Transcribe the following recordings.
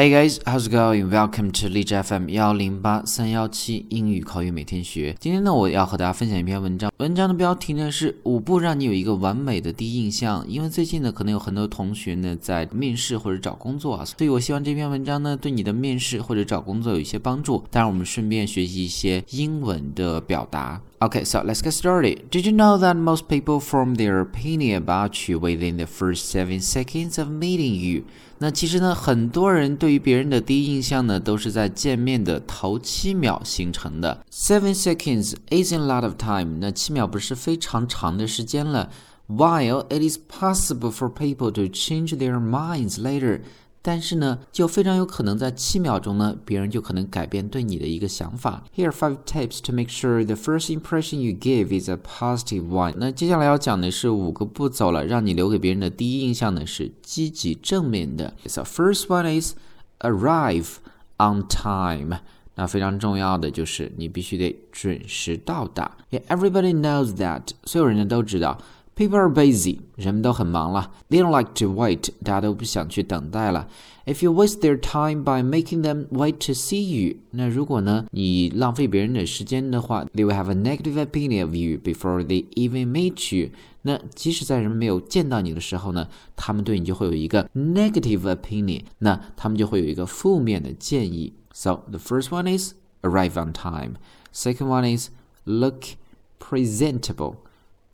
Hey guys, how's it going? Welcome to 荔枝 FM 幺零八三幺七英语口语每天学。今天呢，我要和大家分享一篇文章，文章的标题呢是五步让你有一个完美的第一印象。因为最近呢，可能有很多同学呢在面试或者找工作啊，所以我希望这篇文章呢对你的面试或者找工作有一些帮助。当然，我们顺便学习一些英文的表达。Okay, so let's get started. Did you know that most people form their opinion about you within the first seven seconds of meeting you? 那其实呢，很多人对对于别人的第一印象呢，都是在见面的头七秒形成的。Seven seconds isn't a lot of time，那七秒不是非常长的时间了。While it is possible for people to change their minds later。但是呢，就非常有可能在七秒钟呢，别人就可能改变对你的一个想法。Here are five tips to make sure the first impression you give is a positive one。那接下来要讲的是五个步骤了，让你留给别人的第一印象呢是积极正面的。So first one is arrive on time。那非常重要的就是你必须得准时到达。Yeah, everybody knows that。所有人呢都知道。People are busy，人们都很忙了。They don't like to wait，大家都不想去等待了。If you waste their time by making them wait to see you，那如果呢你浪费别人的时间的话，they will have a negative opinion of you before they even meet you。 那即使在人们没有见到你的时候呢，他们对你就会有一个 negative opinion，那他们就会有一个负面的建议。So the first one is arrive on time. Second one is look presentable.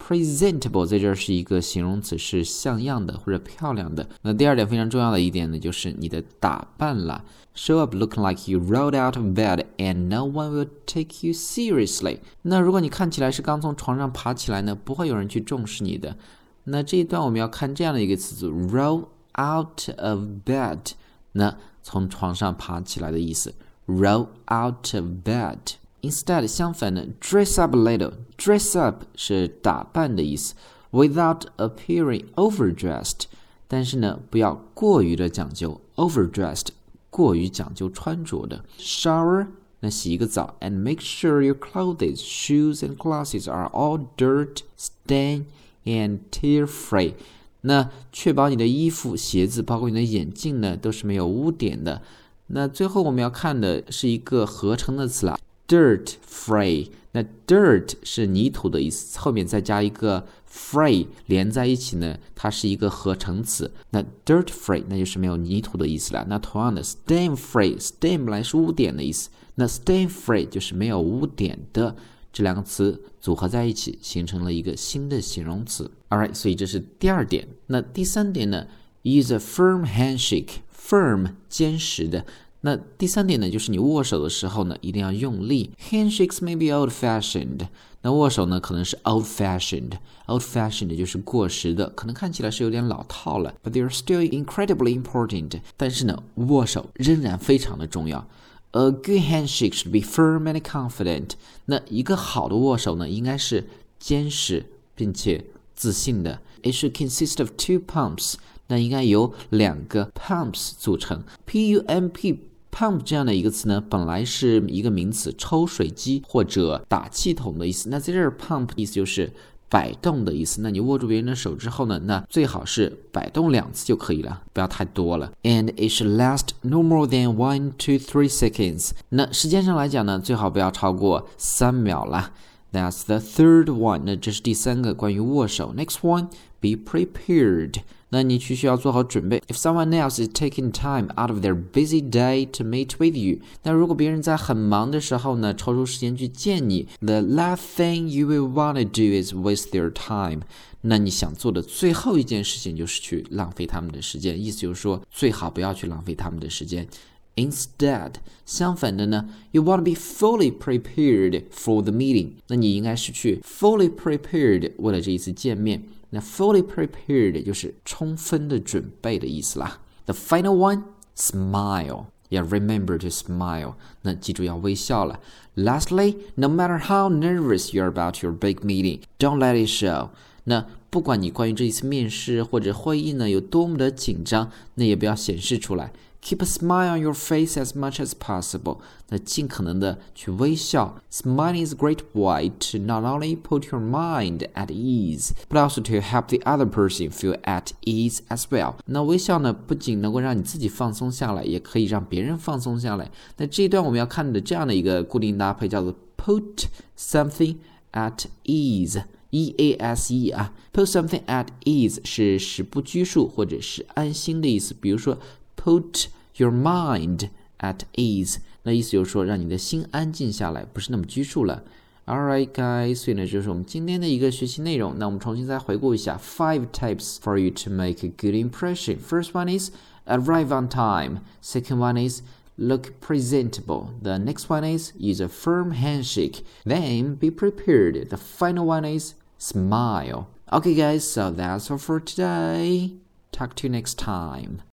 Presentable 在这儿是一个形容词，是像样的或者漂亮的。那第二点非常重要的一点呢，就是你的打扮了。Show up looking like you rolled out of bed and no one will take you seriously。那如果你看起来是刚从床上爬起来呢，不会有人去重视你的。那这一段我们要看这样的一个词组：roll out of bed。那从床上爬起来的意思，roll out of bed。Instead，相反的，dress up a little。dress up 是打扮的意思，without appearing overdressed。但是呢，不要过于的讲究，overdressed，过于讲究穿着的。Shower，那洗一个澡，and make sure your clothes, shoes and glasses are all dirt, stain and tear free。那确保你的衣服、鞋子，包括你的眼镜呢，都是没有污点的。那最后我们要看的是一个合成的词啦。Dirt free，那 dirt 是泥土的意思，后面再加一个 free 连在一起呢，它是一个合成词。那 dirt free 那就是没有泥土的意思了。那同样的 stain free，stain 本来是污点的意思，那 stain free 就是没有污点的。这两个词组合在一起，形成了一个新的形容词。Alright，所以这是第二点。那第三点呢？Use a firm handshake，firm 坚实的。那第三点呢，就是你握手的时候呢，一定要用力。Handshakes may be old-fashioned，那握手呢可能是 old-fashioned。old-fashioned 就是过时的，可能看起来是有点老套了。But they are still incredibly important。但是呢，握手仍然非常的重要。A good handshake should be firm and confident。那一个好的握手呢，应该是坚实并且自信的。It should consist of two pumps。那应该由两个 pumps 组成。P U M P pump 这样的一个词呢，本来是一个名词，抽水机或者打气筒的意思。那在这儿，pump 意思就是摆动的意思。那你握住别人的手之后呢，那最好是摆动两次就可以了，不要太多了。And it should last no more than one to three seconds。那时间上来讲呢，最好不要超过三秒了。That's the third one。那这是第三个关于握手。Next one, be prepared。那你需需要做好准备。If someone else is taking time out of their busy day to meet with you，那如果别人在很忙的时候呢，抽出时间去见你，the last thing you will want to do is waste their time。那你想做的最后一件事情就是去浪费他们的时间。意思就是说，最好不要去浪费他们的时间。Instead，相反的呢，you want to be fully prepared for the meeting。那你应该是去 fully prepared 为了这一次见面。 那 fully prepared 就是充分的准备的意思啦。The final one, smile. Yeah, remember to smile. 那记住要微笑了。Lastly, no matter how nervous you're about your big meeting, don't let it show. 那 不管你关于这一次面试或者会议呢有多么的紧张，那也不要显示出来。 Keep a smile on your face as much as possible。那尽可能的去微笑。Smiling is a great way to not only put your mind at ease, but also to help the other person feel at ease as well。那微笑呢，不仅能够让你自己放松下来，也可以让别人放松下来。那这一段我们要看的这样的一个固定搭配叫做 put something at ease。E A S E 啊，put something at ease 是使不拘束或者是安心的意思。比如说，put your mind at ease，那意思就是说让你的心安静下来，不是那么拘束了。Alright, guys，所以呢，就是我们今天的一个学习内容。那我们重新再回顾一下：Five tips for you to make a good impression. First one is arrive on time. Second one is look presentable. The next one is use a firm handshake. Then be prepared. The final one is smile. Okay, guys, so that's all for today. Talk to you next time.